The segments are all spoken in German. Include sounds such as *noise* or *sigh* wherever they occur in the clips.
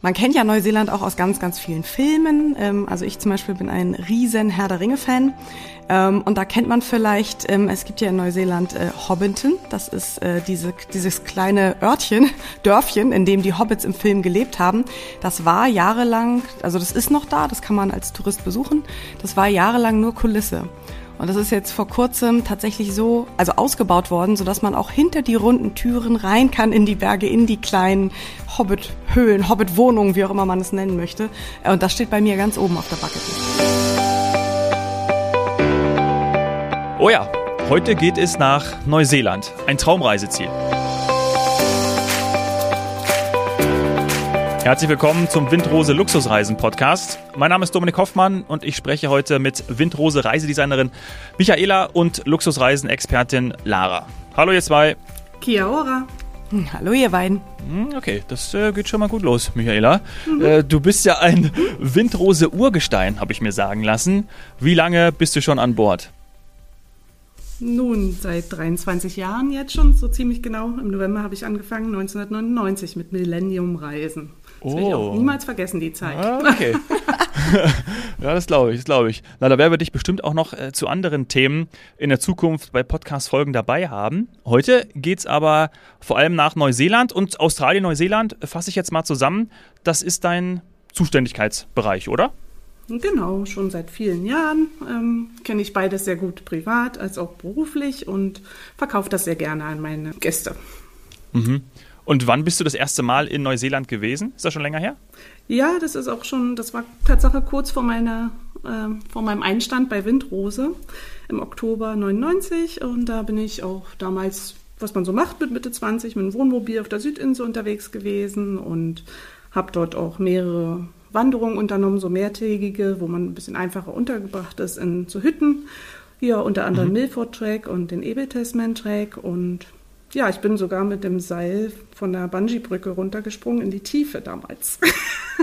Man kennt ja Neuseeland auch aus ganz, ganz vielen Filmen. Ähm, also ich zum Beispiel bin ein riesen Herr der Ringe-Fan. Ähm, und da kennt man vielleicht, ähm, es gibt ja in Neuseeland äh, Hobbiton. Das ist äh, diese, dieses kleine Örtchen, *laughs* Dörfchen, in dem die Hobbits im Film gelebt haben. Das war jahrelang, also das ist noch da, das kann man als Tourist besuchen. Das war jahrelang nur Kulisse. Und das ist jetzt vor kurzem tatsächlich so, also ausgebaut worden, sodass man auch hinter die runden Türen rein kann in die Berge, in die kleinen Hobbit-Höhlen, Hobbit-Wohnungen, wie auch immer man es nennen möchte. Äh, und das steht bei mir ganz oben auf der Bucketlist. Oh ja, heute geht es nach Neuseeland, ein Traumreiseziel. Herzlich willkommen zum Windrose Luxusreisen Podcast. Mein Name ist Dominik Hoffmann und ich spreche heute mit Windrose Reisedesignerin Michaela und Luxusreisen-Expertin Lara. Hallo ihr zwei. Kia ora. Hm, hallo ihr beiden. Hm, okay, das äh, geht schon mal gut los, Michaela. Mhm. Äh, du bist ja ein Windrose Urgestein, habe ich mir sagen lassen. Wie lange bist du schon an Bord? Nun, seit 23 Jahren jetzt schon, so ziemlich genau. Im November habe ich angefangen, 1999 mit Millennium Reisen. Das oh. will ich auch oh. niemals vergessen, die Zeit. Ah, okay. *laughs* ja, das glaube ich, das glaube ich. Na, da werden wir dich bestimmt auch noch äh, zu anderen Themen in der Zukunft bei Podcast-Folgen dabei haben. Heute geht es aber vor allem nach Neuseeland und Australien, Neuseeland, fasse ich jetzt mal zusammen. Das ist dein Zuständigkeitsbereich, oder? Genau, schon seit vielen Jahren ähm, kenne ich beides sehr gut privat als auch beruflich und verkaufe das sehr gerne an meine Gäste. Mhm. Und wann bist du das erste Mal in Neuseeland gewesen? Ist das schon länger her? Ja, das ist auch schon, das war Tatsache kurz vor meiner, äh, vor meinem Einstand bei Windrose im Oktober 99 und da bin ich auch damals, was man so macht mit Mitte 20, mit einem Wohnmobil auf der Südinsel unterwegs gewesen und habe dort auch mehrere Wanderungen unternommen, so mehrtägige, wo man ein bisschen einfacher untergebracht ist in so Hütten. Hier unter anderem mhm. Milford Track und den Ebel Tasman Track und ja, ich bin sogar mit dem Seil von der Bungee-Brücke runtergesprungen in die Tiefe damals.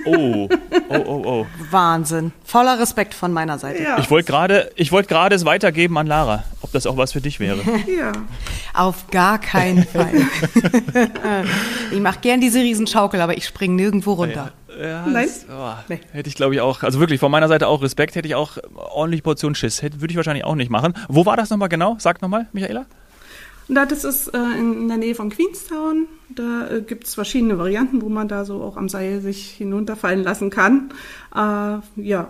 Oh, oh, oh, oh. Wahnsinn. Voller Respekt von meiner Seite. Ja. Ich wollte gerade wollt es weitergeben an Lara, ob das auch was für dich wäre. *laughs* Ja. Auf gar keinen Fall. *laughs* *laughs* ich mache gern diese Riesenschaukel, aber ich springe nirgendwo runter. Ja, ja Nein? Das, oh, nee. Hätte ich, glaube ich, auch, also wirklich von meiner Seite auch Respekt, hätte ich auch ordentlich Portion Schiss. Hätte, würde ich wahrscheinlich auch nicht machen. Wo war das nochmal genau? Sag nochmal, Michaela. Das ist äh, in der Nähe von Queenstown. Da äh, gibt es verschiedene Varianten, wo man da so auch am Seil sich hinunterfallen lassen kann. Äh, ja,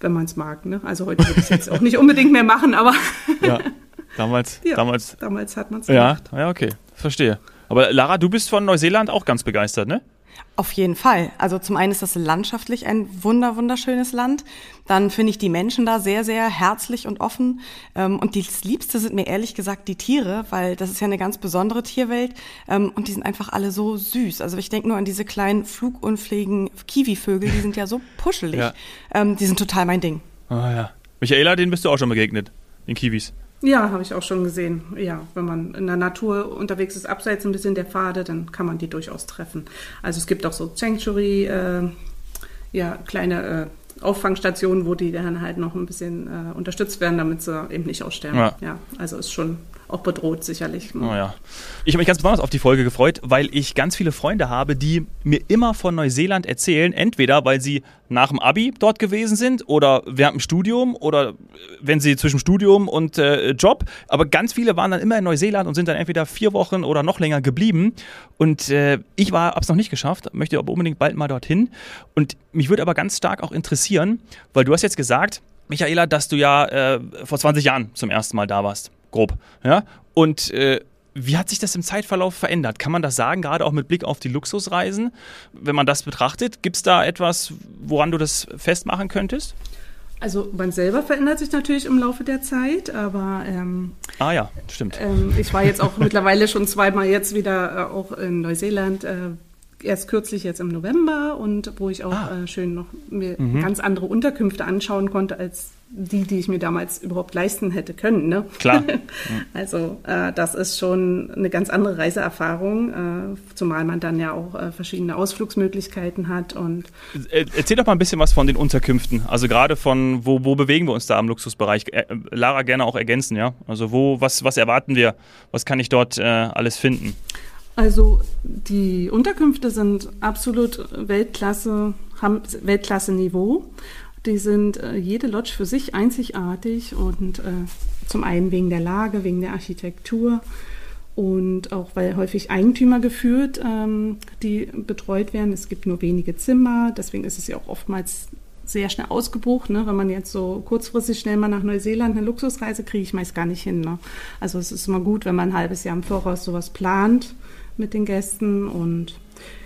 wenn man es mag. Ne? Also heute würde ich es jetzt auch nicht unbedingt mehr machen, aber. ja, *laughs* damals. Ja, damals, damals hat man es ja, gemacht. Ja, okay, verstehe. Aber Lara, du bist von Neuseeland auch ganz begeistert, ne? Auf jeden Fall. Also zum einen ist das landschaftlich ein wunder wunderschönes Land. Dann finde ich die Menschen da sehr, sehr herzlich und offen. Ähm, und das Liebste sind mir ehrlich gesagt die Tiere, weil das ist ja eine ganz besondere Tierwelt. Ähm, und die sind einfach alle so süß. Also ich denke nur an diese kleinen flugunfähigen Kiwivögel, die sind ja so *laughs* puschelig. Ja. Ähm, die sind total mein Ding. Ah ja. Michaela, den bist du auch schon begegnet, den Kiwis. Ja, habe ich auch schon gesehen. Ja, wenn man in der Natur unterwegs ist, abseits ein bisschen der Pfade, dann kann man die durchaus treffen. Also es gibt auch so Sanctuary, äh, ja, kleine äh, Auffangstationen, wo die dann halt noch ein bisschen äh, unterstützt werden, damit sie eben nicht aussterben. Ja. ja, also ist schon auch bedroht, sicherlich. Oh ja. Ich habe mich ganz besonders auf die Folge gefreut, weil ich ganz viele Freunde habe, die mir immer von Neuseeland erzählen, entweder weil sie nach dem Abi dort gewesen sind oder während dem Studium oder wenn sie zwischen Studium und äh, Job. Aber ganz viele waren dann immer in Neuseeland und sind dann entweder vier Wochen oder noch länger geblieben. Und äh, ich habe es noch nicht geschafft, möchte aber unbedingt bald mal dorthin. Und mich würde aber ganz stark auch interessieren, weil du hast jetzt gesagt, Michaela, dass du ja äh, vor 20 Jahren zum ersten Mal da warst grob. Ja? Und äh, wie hat sich das im Zeitverlauf verändert? Kann man das sagen, gerade auch mit Blick auf die Luxusreisen? Wenn man das betrachtet, gibt es da etwas, woran du das festmachen könntest? Also man selber verändert sich natürlich im Laufe der Zeit, aber ähm, ah ja, stimmt. Ähm, ich war jetzt auch *laughs* mittlerweile schon zweimal jetzt wieder äh, auch in Neuseeland. Äh, erst kürzlich jetzt im November und wo ich auch ah. äh, schön noch mir mhm. ganz andere Unterkünfte anschauen konnte als die, die ich mir damals überhaupt leisten hätte können. Ne? Klar. *laughs* also äh, das ist schon eine ganz andere Reiseerfahrung, äh, zumal man dann ja auch äh, verschiedene Ausflugsmöglichkeiten hat. Und äh, Erzähl doch mal ein bisschen was von den Unterkünften. Also gerade von, wo, wo bewegen wir uns da im Luxusbereich? Lara gerne auch ergänzen, ja? Also wo, was, was erwarten wir? Was kann ich dort äh, alles finden? Also die Unterkünfte sind absolut Weltklasse, haben Weltklasse-Niveau. Die sind äh, jede Lodge für sich einzigartig und äh, zum einen wegen der Lage, wegen der Architektur und auch weil häufig Eigentümer geführt, ähm, die betreut werden. Es gibt nur wenige Zimmer, deswegen ist es ja auch oftmals sehr schnell ausgebucht. Ne? Wenn man jetzt so kurzfristig schnell mal nach Neuseeland eine Luxusreise kriege ich meist gar nicht hin. Ne? Also es ist immer gut, wenn man ein halbes Jahr im Voraus sowas plant mit den Gästen und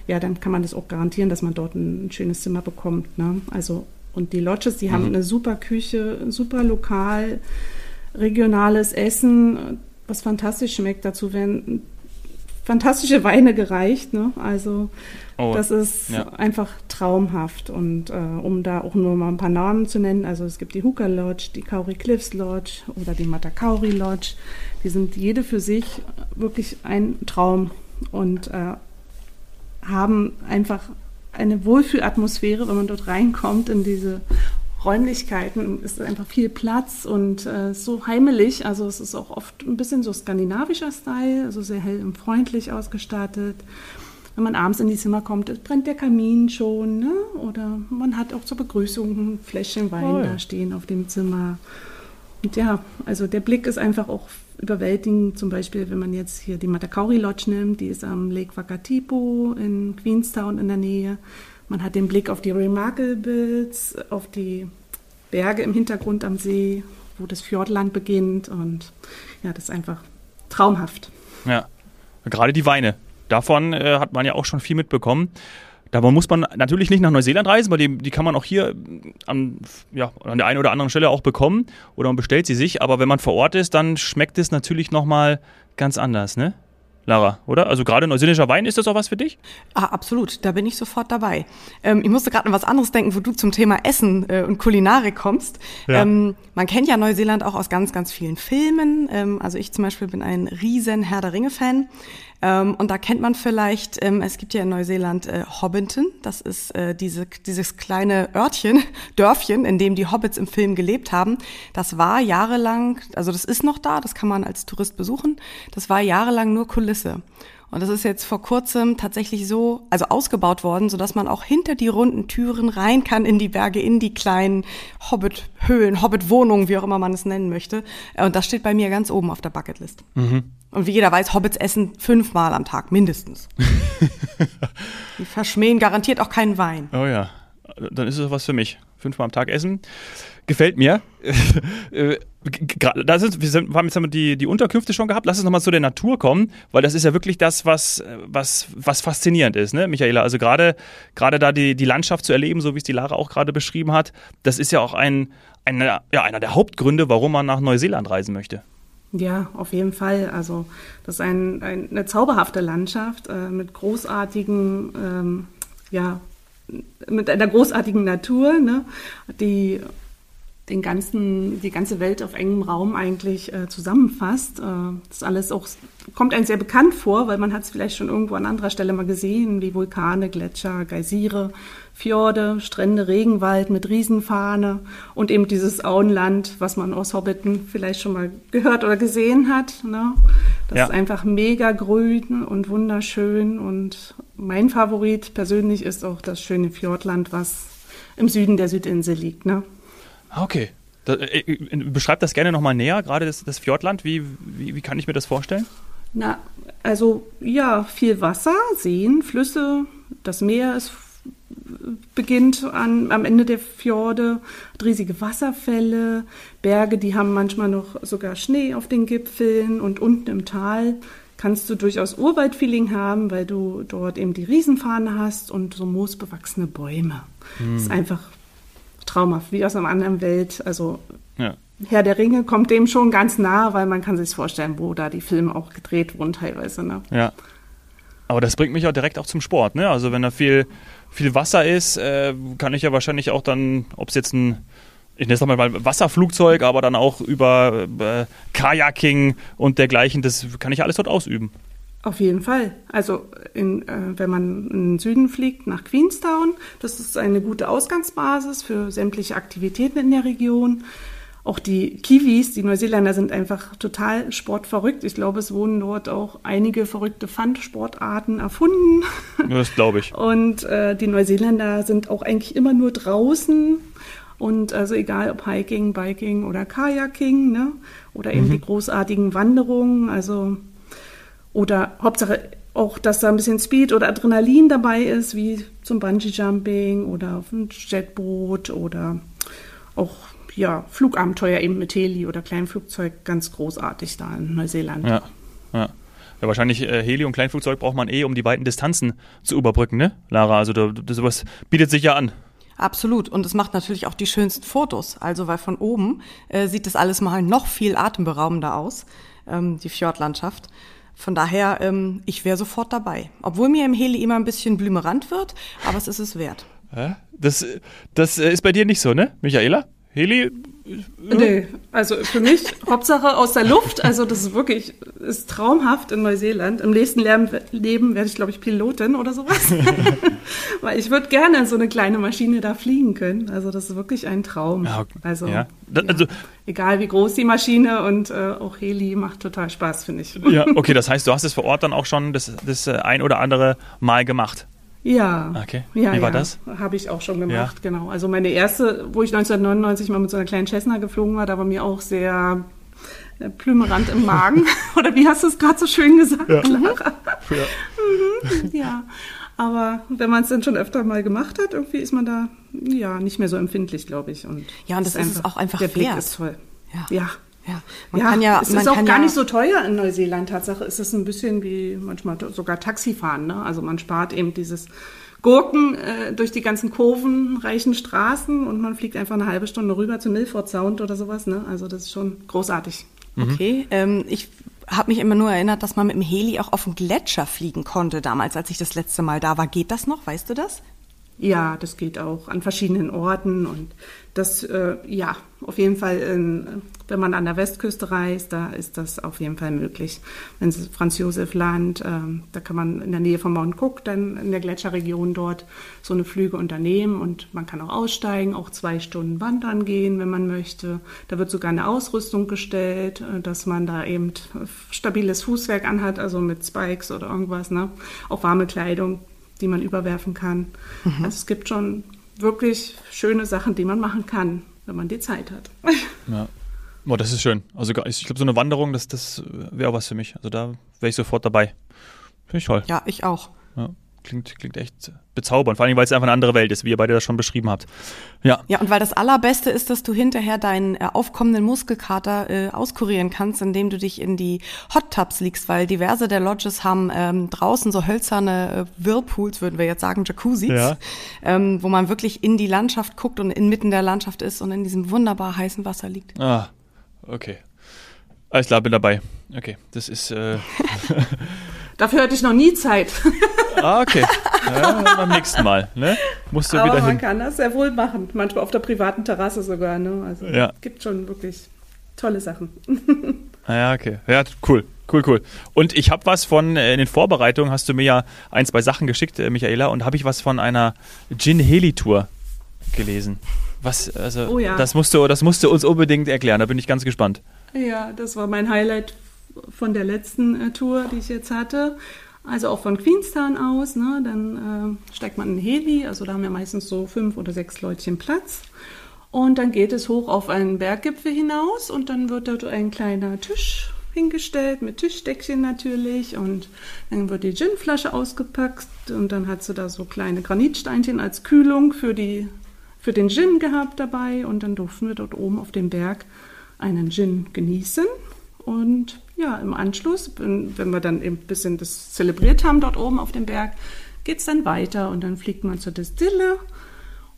ja, dann kann man das auch garantieren, dass man dort ein schönes Zimmer bekommt. Ne? Also und die Lodges, die mhm. haben eine super Küche, super lokal, regionales Essen, was fantastisch schmeckt. Dazu werden fantastische Weine gereicht. Ne? Also oh, das ist ja. einfach traumhaft. Und äh, um da auch nur mal ein paar Namen zu nennen, also es gibt die Hooker Lodge, die Kauri Cliffs Lodge oder die Matakauri Lodge. Die sind jede für sich wirklich ein Traum und äh, haben einfach eine Wohlfühlatmosphäre, wenn man dort reinkommt in diese Räumlichkeiten. ist einfach viel Platz und äh, so heimelig. Also es ist auch oft ein bisschen so skandinavischer Style, also sehr hell und freundlich ausgestattet. Wenn man abends in die Zimmer kommt, brennt der Kamin schon, ne? Oder man hat auch zur Begrüßung ein Fläschchen Wein oh, da stehen auf dem Zimmer. Und ja, also der Blick ist einfach auch überwältigend. Zum Beispiel, wenn man jetzt hier die Matakauri Lodge nimmt, die ist am Lake Wakatipu in Queenstown in der Nähe. Man hat den Blick auf die Remarkables, auf die Berge im Hintergrund am See, wo das Fjordland beginnt. Und ja, das ist einfach traumhaft. Ja, gerade die Weine. Davon äh, hat man ja auch schon viel mitbekommen. Da muss man natürlich nicht nach Neuseeland reisen, weil die, die kann man auch hier an, ja, an der einen oder anderen Stelle auch bekommen oder man bestellt sie sich. Aber wenn man vor Ort ist, dann schmeckt es natürlich nochmal ganz anders, ne? Lara, oder? Also gerade neuseeländischer Wein, ist das auch was für dich? Ah, absolut, da bin ich sofort dabei. Ähm, ich musste gerade an was anderes denken, wo du zum Thema Essen äh, und Kulinarik kommst. Ja. Ähm, man kennt ja Neuseeland auch aus ganz, ganz vielen Filmen. Ähm, also ich zum Beispiel bin ein riesen Herr der Ringe-Fan. Ähm, und da kennt man vielleicht, ähm, es gibt ja in Neuseeland äh, Hobbiton, das ist äh, diese, dieses kleine Örtchen, *laughs* Dörfchen, in dem die Hobbits im Film gelebt haben. Das war jahrelang, also das ist noch da, das kann man als Tourist besuchen, das war jahrelang nur Kulisse. Und das ist jetzt vor kurzem tatsächlich so, also ausgebaut worden, so dass man auch hinter die runden Türen rein kann in die Berge, in die kleinen Hobbit-Höhlen, Hobbit-Wohnungen, wie auch immer man es nennen möchte. Äh, und das steht bei mir ganz oben auf der Bucketlist. Mhm. Und wie jeder weiß, Hobbits essen fünfmal am Tag, mindestens. *laughs* die verschmähen garantiert auch keinen Wein. Oh ja, dann ist es was für mich. Fünfmal am Tag essen. Gefällt mir. *laughs* Äh, da sind, wir haben jetzt die, die Unterkünfte schon gehabt. Lass uns nochmal zu der Natur kommen, weil das ist ja wirklich das, was, was, was faszinierend ist, ne, Michaela? Also gerade, gerade da die, die Landschaft zu erleben, so wie es die Lara auch gerade beschrieben hat, das ist ja auch ein, ein, ja, einer der Hauptgründe, warum man nach Neuseeland reisen möchte. Ja, auf jeden Fall. Also das ist ein, ein, eine zauberhafte Landschaft äh, mit großartigen, ähm, ja, mit einer großartigen Natur, ne, die den ganzen, die ganze Welt auf engem Raum eigentlich äh, zusammenfasst. Äh, das alles auch kommt einem sehr bekannt vor, weil man hat es vielleicht schon irgendwo an anderer Stelle mal gesehen, wie Vulkane, Gletscher, Geysire, Fjorde, Strände, Regenwald mit Riesenfahne und eben dieses Auenland, was man aus Hobbiten vielleicht schon mal gehört oder gesehen hat. Ne? Das ja. ist einfach mega grün und wunderschön und mein Favorit persönlich ist auch das schöne Fjordland, was im Süden der Südinsel liegt. Ne? Ah, okay. Da, äh, äh, beschreib das gerne nochmal näher, gerade das, das Fjordland. Wie, wie, wie kann ich mir das vorstellen? Na, also ja, viel Wasser, Seen, Flüsse, das Meer ist beginnt an, am Ende der Fjorde, riesige Wasserfälle, Berge, die haben manchmal noch sogar Schnee auf den Gipfeln und unten im Tal kannst du durchaus Urwaldfeeling haben, weil du dort eben die Riesenfahne hast und so moosbewachsene Bäume. Hm. Das ist einfach traumhaft, wie aus einer anderen Welt. Also ja. Herr der Ringe kommt dem schon ganz nah, weil man kann sich vorstellen, wo da die Filme auch gedreht wurden teilweise. Ne? Ja. Aber das bringt mich auch direkt auch zum Sport. Ne? Also wenn da viel, viel Wasser ist, äh, kann ich ja wahrscheinlich auch dann, ob es jetzt ein ich nenne es mal Wasserflugzeug, aber dann auch über äh, Kajaking und dergleichen, das kann ich alles dort ausüben. Auf jeden Fall. Also in, äh, wenn man in den Süden fliegt, nach Queenstown, das ist eine gute Ausgangsbasis für sämtliche Aktivitäten in der Region. auch die Kiwis, die Neuseeländer sind einfach total sportverrückt. Ich glaube, es wurden dort auch einige verrückte Pfandsportarten erfunden. Ja, das glaube ich. *laughs* Und äh, die Neuseeländer sind auch eigentlich immer nur draußen. Und also egal ob Hiking, Biking oder Kajaking, ne? Oder eben mhm. die großartigen Wanderungen, also oder Hauptsache auch, dass da ein bisschen Speed oder Adrenalin dabei ist, wie zum Bungee Jumping oder auf einem Jetboot oder auch ja, Flugabenteuer eben mit Heli oder Kleinflugzeug ganz großartig da in Neuseeland. Ja, ja. Ja, wahrscheinlich äh, Heli und Kleinflugzeug braucht man eh, um die weiten Distanzen zu überbrücken, ne, Lara? Also da, das, sowas bietet sich ja an. Absolut. Und es macht natürlich auch die schönsten Fotos. Also, weil von oben äh, sieht das alles mal noch viel atemberaubender aus, ähm, die Fjordlandschaft. Von daher, ähm, ich wäre sofort dabei. Obwohl mir im Heli immer ein bisschen blümerant wird, aber es ist es wert. Das, das äh, ist bei dir nicht so, ne, Michaela? Heli? Nee, also für mich Hauptsache aus der Luft. Also das ist wirklich ist traumhaft in Neuseeland. Im nächsten Leben werde ich, glaube ich, Pilotin oder sowas. *laughs* Weil ich würde gerne so eine kleine Maschine da fliegen können. Also das ist wirklich ein Traum. Ja, also, ja. also ja. egal wie groß die Maschine und äh, auch Heli macht total Spaß, finde ich. Ja, okay, das heißt, du hast es vor Ort dann auch schon das, das äh, ein oder andere Mal gemacht. Ja. Okay. Ja, Wie war ja. das? Habe ich auch schon gemacht, ja. genau. Also meine erste, wo ich 1999 mal mit so einer kleinen Cessna geflogen war, da war mir auch sehr äh, plümerant im Magen. *laughs* *laughs* Oder wie hast du es gerade so schön gesagt, ja. Clara? *laughs* Ja. mhm, ja. Aber wenn man es dann schon öfter mal gemacht hat, irgendwie ist man da ja nicht mehr so empfindlich, glaube ich. Und ja, und das ist, ist auch einfach Der Blick ist toll. Ja. ja. Ja, man ja, kann ja, es ist auch gar ja nicht so teuer in Neuseeland. Tatsache ist es ein bisschen wie manchmal sogar Taxifahren. Ne? Also man spart eben dieses Gurken äh, durch die ganzen Kurven, reichen Straßen und man fliegt einfach eine halbe Stunde rüber zum Milford Sound oder sowas. Ne? Also das ist schon großartig. Mhm. Okay, ähm, ich habe mich immer nur erinnert, dass man mit dem Heli auch auf den Gletscher fliegen konnte damals, als ich das letzte Mal da war. Geht das noch? Weißt du das? Ja, das geht auch an verschiedenen Orten und das, äh, ja, auf jeden Fall, in, wenn man an der Westküste reist, da ist das auf jeden Fall möglich. Wenn Franz Josef Land, äh, da kann man in der Nähe von Mount Cook, dann in der Gletscherregion dort so eine Flüge unternehmen und man kann auch aussteigen, auch zwei Stunden wandern gehen, wenn man möchte. Da wird sogar eine Ausrüstung gestellt, äh, dass man da eben stabiles Fußwerk anhat, also mit Spikes oder irgendwas, ne? Auch warme Kleidung die man überwerfen kann. Mhm. Also es gibt schon wirklich schöne Sachen, die man machen kann, wenn man die Zeit hat. Ja. Oh, das ist schön. Also ich glaube, so eine Wanderung, das, das wäre auch was für mich. Also da wäre ich sofort dabei. Finde ich toll. Ja, ich auch. Ja. Klingt, klingt echt bezaubernd, vor allem, weil es einfach eine andere Welt ist, wie ihr beide das schon beschrieben habt. Ja. Ja, und weil das Allerbeste ist, dass du hinterher deinen äh, aufkommenden Muskelkater äh, auskurieren kannst, indem du dich in die Hot Tubs liegst, weil diverse der Lodges haben ähm, draußen so hölzerne äh, Whirlpools, würden wir jetzt sagen, Jacuzzis, ja. ähm, wo man wirklich in die Landschaft guckt und inmitten der Landschaft ist und in diesem wunderbar heißen Wasser liegt. Ah, okay. Alles klar, bin dabei. Okay, das ist. Äh *laughs* Dafür hatte ich noch nie Zeit. *laughs* Ah, okay. Ja, beim nächsten Mal. Ne? Musst du Aber wieder man hin. kann das sehr wohl machen. Manchmal auf der privaten Terrasse sogar. Ne? Also ja. es gibt schon wirklich tolle Sachen. *laughs* Ah, ja, okay. Ja, cool. Cool, cool. Und ich habe was von, äh, in den Vorbereitungen hast du mir ja ein, zwei Sachen geschickt, äh, Michaela, und habe ich was von einer Gin-Heli-Tour gelesen. Was, also, oh ja. das, musst du, das musst du uns unbedingt erklären, da bin ich ganz gespannt. Ja, das war mein Highlight von der letzten äh, Tour, die ich jetzt hatte. Also auch von Queenstown aus, ne, dann äh, steigt man in Heli, also da haben wir meistens so fünf oder sechs Leutchen Platz. Und dann geht es hoch auf einen Berggipfel hinaus und dann wird dort ein kleiner Tisch hingestellt mit Tischdeckchen natürlich und dann wird die Ginflasche ausgepackt und dann hat sie da so kleine Granitsteinchen als Kühlung für, die, für den Gin gehabt dabei und dann durften wir dort oben auf dem Berg einen Gin genießen und ja, im Anschluss, wenn, wir dann eben ein bisschen das zelebriert haben dort oben auf dem Berg, geht es dann weiter und dann fliegt man zur Distille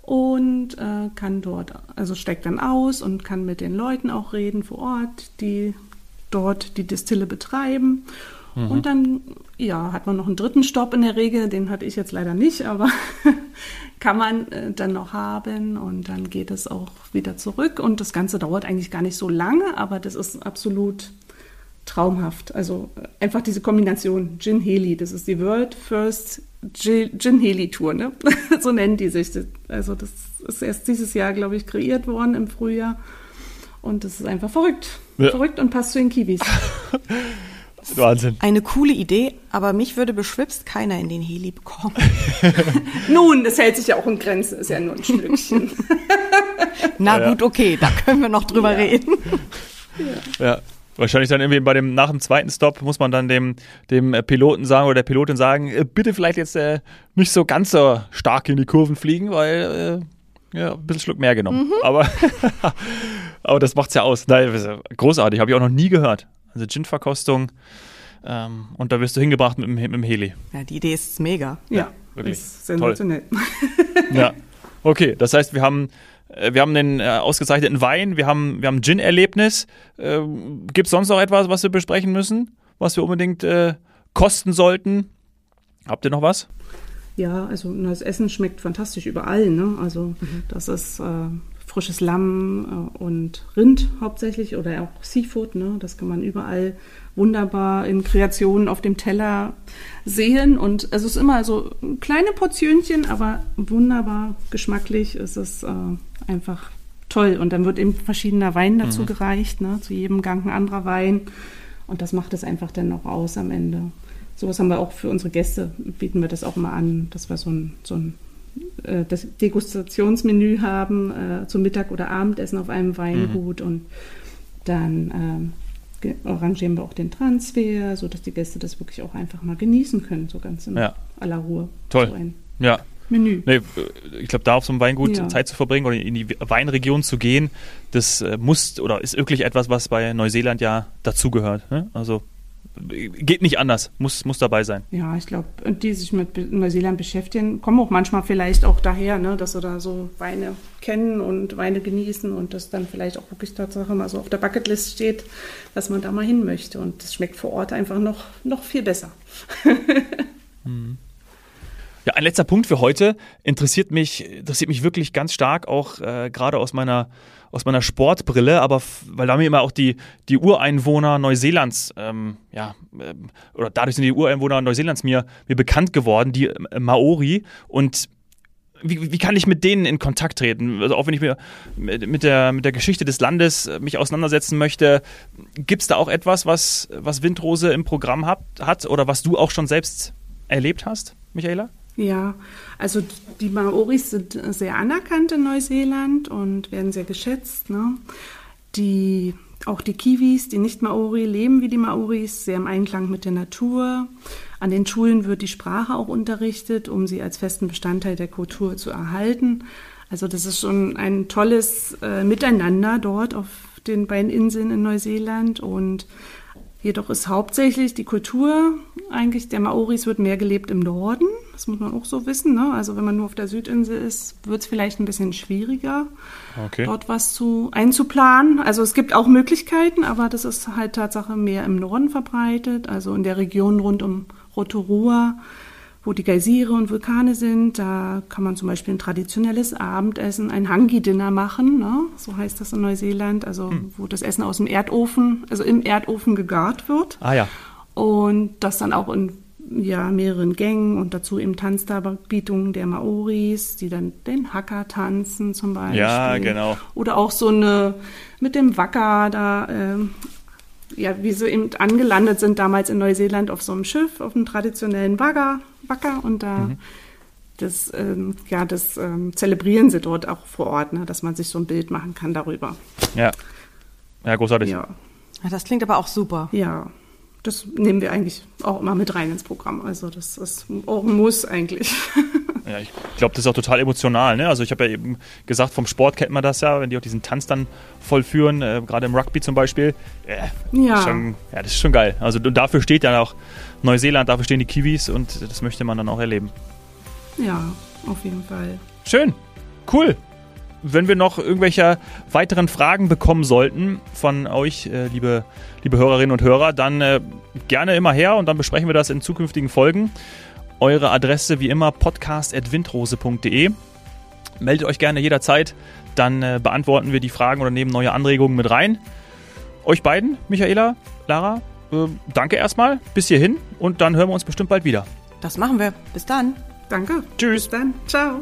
und äh, kann dort, also steigt dann aus und kann mit den Leuten auch reden vor Ort, die dort die Distille betreiben. Mhm. Und dann, ja, hat man noch einen dritten Stopp in der Regel, den hatte ich jetzt leider nicht, aber *laughs* kann man äh, dann noch haben und dann geht es auch wieder zurück und das Ganze dauert eigentlich gar nicht so lange, aber das ist absolut traumhaft. Also äh, einfach diese Kombination Gin Heli, das ist die World First Gin Heli Tour, ne? *laughs* so nennen die sich. Also das ist erst dieses Jahr, glaube ich, kreiert worden im Frühjahr. Und das ist einfach verrückt. Ja. Verrückt und passt zu den Kiwis. *laughs* Wahnsinn. Eine coole Idee, aber mich würde beschwipst keiner in den Heli bekommen. *laughs* Nun, das hält sich ja auch in Grenzen, ist ja nur ein Stückchen. Na ja, gut, okay, da können wir noch drüber ja. reden. Ja. Wahrscheinlich dann irgendwie bei dem, nach dem zweiten Stop muss man dann dem, dem Piloten sagen oder der Pilotin sagen, äh, bitte vielleicht jetzt äh, nicht so ganz so stark in die Kurven fliegen, weil äh, ja, ein bisschen Schluck mehr genommen. Mhm. Aber, *laughs* aber das macht's ja aus. Nein, großartig, habe ich auch noch nie gehört. Also Gin-Verkostung ähm, und da wirst du hingebracht mit, mit, dem Heli. Ja, die Idee ist mega. Ja, ja wirklich. Ist sensationell. ja, *laughs* okay, das heißt, wir haben äh, wir haben den äh, ausgezeichneten Wein, wir haben, wir haben ein Gin-Erlebnis. Äh, Gibt es sonst noch etwas, was wir besprechen müssen, was wir unbedingt äh, kosten sollten? Habt ihr noch was? Ja, also das Essen schmeckt fantastisch überall. Ne? Also mhm. das ist äh, frisches Lamm äh, und Rind hauptsächlich oder auch Seafood. Ne? Das kann man überall wunderbar in Kreationen auf dem Teller sehen. Und es ist immer so kleine Portionchen, aber wunderbar geschmacklich. Es ist äh, einfach toll. Und dann wird eben verschiedener Wein dazu mhm. gereicht, ne? zu jedem Gang ein anderer Wein. Und das macht es einfach dann noch aus am Ende. Sowas haben wir auch für unsere Gäste, bieten wir das auch mal an, dass wir so ein, so ein äh, das Degustationsmenü haben, äh, zum Mittag oder Abendessen auf einem Weingut. Mhm. Und dann äh, arrangieren wir auch den Transfer, sodass die Gäste das wirklich auch einfach mal genießen können, so ganz in ja. aller Ruhe. Toll. So ja, Menü. Nee, ich glaube, da auf so einem Weingut ja. Zeit zu verbringen oder in die Weinregion zu gehen, das äh, muss oder ist wirklich etwas, was bei Neuseeland ja dazugehört. Ne? Also geht nicht anders, muss, muss dabei sein. Ja, ich glaube, die sich mit Neuseeland beschäftigen, kommen auch manchmal vielleicht auch daher, ne, dass sie da so Weine kennen und Weine genießen und das dann vielleicht auch wirklich Tatsache mal so auf der Bucketlist steht, dass man da mal hin möchte. Und das schmeckt vor Ort einfach noch, noch viel besser. *laughs* hm. Ja, ein letzter Punkt für heute interessiert mich, interessiert mich wirklich ganz stark, auch äh, gerade aus meiner, aus meiner Sportbrille, aber weil da mir immer auch die, die Ureinwohner Neuseelands, ähm, ja, äh, oder dadurch sind die Ureinwohner Neuseelands mir, mir bekannt geworden, die äh, Maori. Und wie, wie kann ich mit denen in Kontakt treten? Also auch wenn ich mir mit der, mit der Geschichte des Landes äh, mich auseinandersetzen möchte, gibt es da auch etwas, was, was Windrose im Programm hat, hat oder was du auch schon selbst erlebt hast, Michaela? Ja, also die Maoris sind sehr anerkannt in Neuseeland und werden sehr geschätzt. Ne? Die, auch die Kiwis, die Nicht-Maori, leben wie die Maoris, sehr im Einklang mit der Natur. An den Schulen wird die Sprache auch unterrichtet, um sie als festen Bestandteil der Kultur zu erhalten. Also das ist schon ein tolles äh, Miteinander dort auf den beiden Inseln in Neuseeland und Jedoch ist hauptsächlich die Kultur eigentlich der Maoris wird mehr gelebt im Norden. Das muss man auch so wissen. Ne? Also wenn man nur auf der Südinsel ist, wird es vielleicht ein bisschen schwieriger, okay. dort was zu einzuplanen. Also es gibt auch Möglichkeiten, aber das ist halt Tatsache mehr im Norden verbreitet, also in der Region rund um Rotorua wo die Geysire und Vulkane sind. Da kann man zum Beispiel ein traditionelles Abendessen, ein Hangi-Dinner machen, ne? so heißt das in Neuseeland, also hm. wo das Essen aus dem Erdofen, also im Erdofen gegart wird. Ah ja. Und das dann auch in ja, mehreren Gängen und dazu eben Tanzdarbietungen der Maoris, die dann den Hacker tanzen zum Beispiel. Ja, genau. Oder auch so eine mit dem Wacker da, äh, ja, wie sie eben angelandet sind damals in Neuseeland auf so einem Schiff, auf einem traditionellen Bagger, Wacker und da mhm. das, ähm, ja, das ähm, zelebrieren sie dort auch vor Ort, ne, dass man sich so ein Bild machen kann darüber. Ja. Ja, großartig. Ja. Das klingt aber auch super. Ja. Das nehmen wir eigentlich auch immer mit rein ins Programm. Also das ist auch ein Muss eigentlich. *laughs* Ja, ich glaube, das ist auch total emotional. Ne? Also ich habe ja eben gesagt, vom Sport kennt man das ja, wenn die auch diesen Tanz dann vollführen, äh, gerade im Rugby zum Beispiel. Äh, ja. Schon, ja, das ist schon geil. Also dafür steht ja auch Neuseeland, dafür stehen die Kiwis und das möchte man dann auch erleben. Ja, auf jeden Fall. Schön, cool. Wenn wir noch irgendwelche weiteren Fragen bekommen sollten von euch, äh, liebe, liebe Hörerinnen und Hörer, dann äh, gerne immer her und dann besprechen wir das in zukünftigen Folgen. Eure Adresse wie immer podcast.windrose.de. Meldet euch gerne jederzeit, dann äh, beantworten wir die Fragen oder nehmen neue Anregungen mit rein. Euch beiden, Michaela, Lara, äh, danke erstmal bis hierhin und dann hören wir uns bestimmt bald wieder. Das machen wir. Bis dann. Danke. Tschüss. Bis dann. Ciao.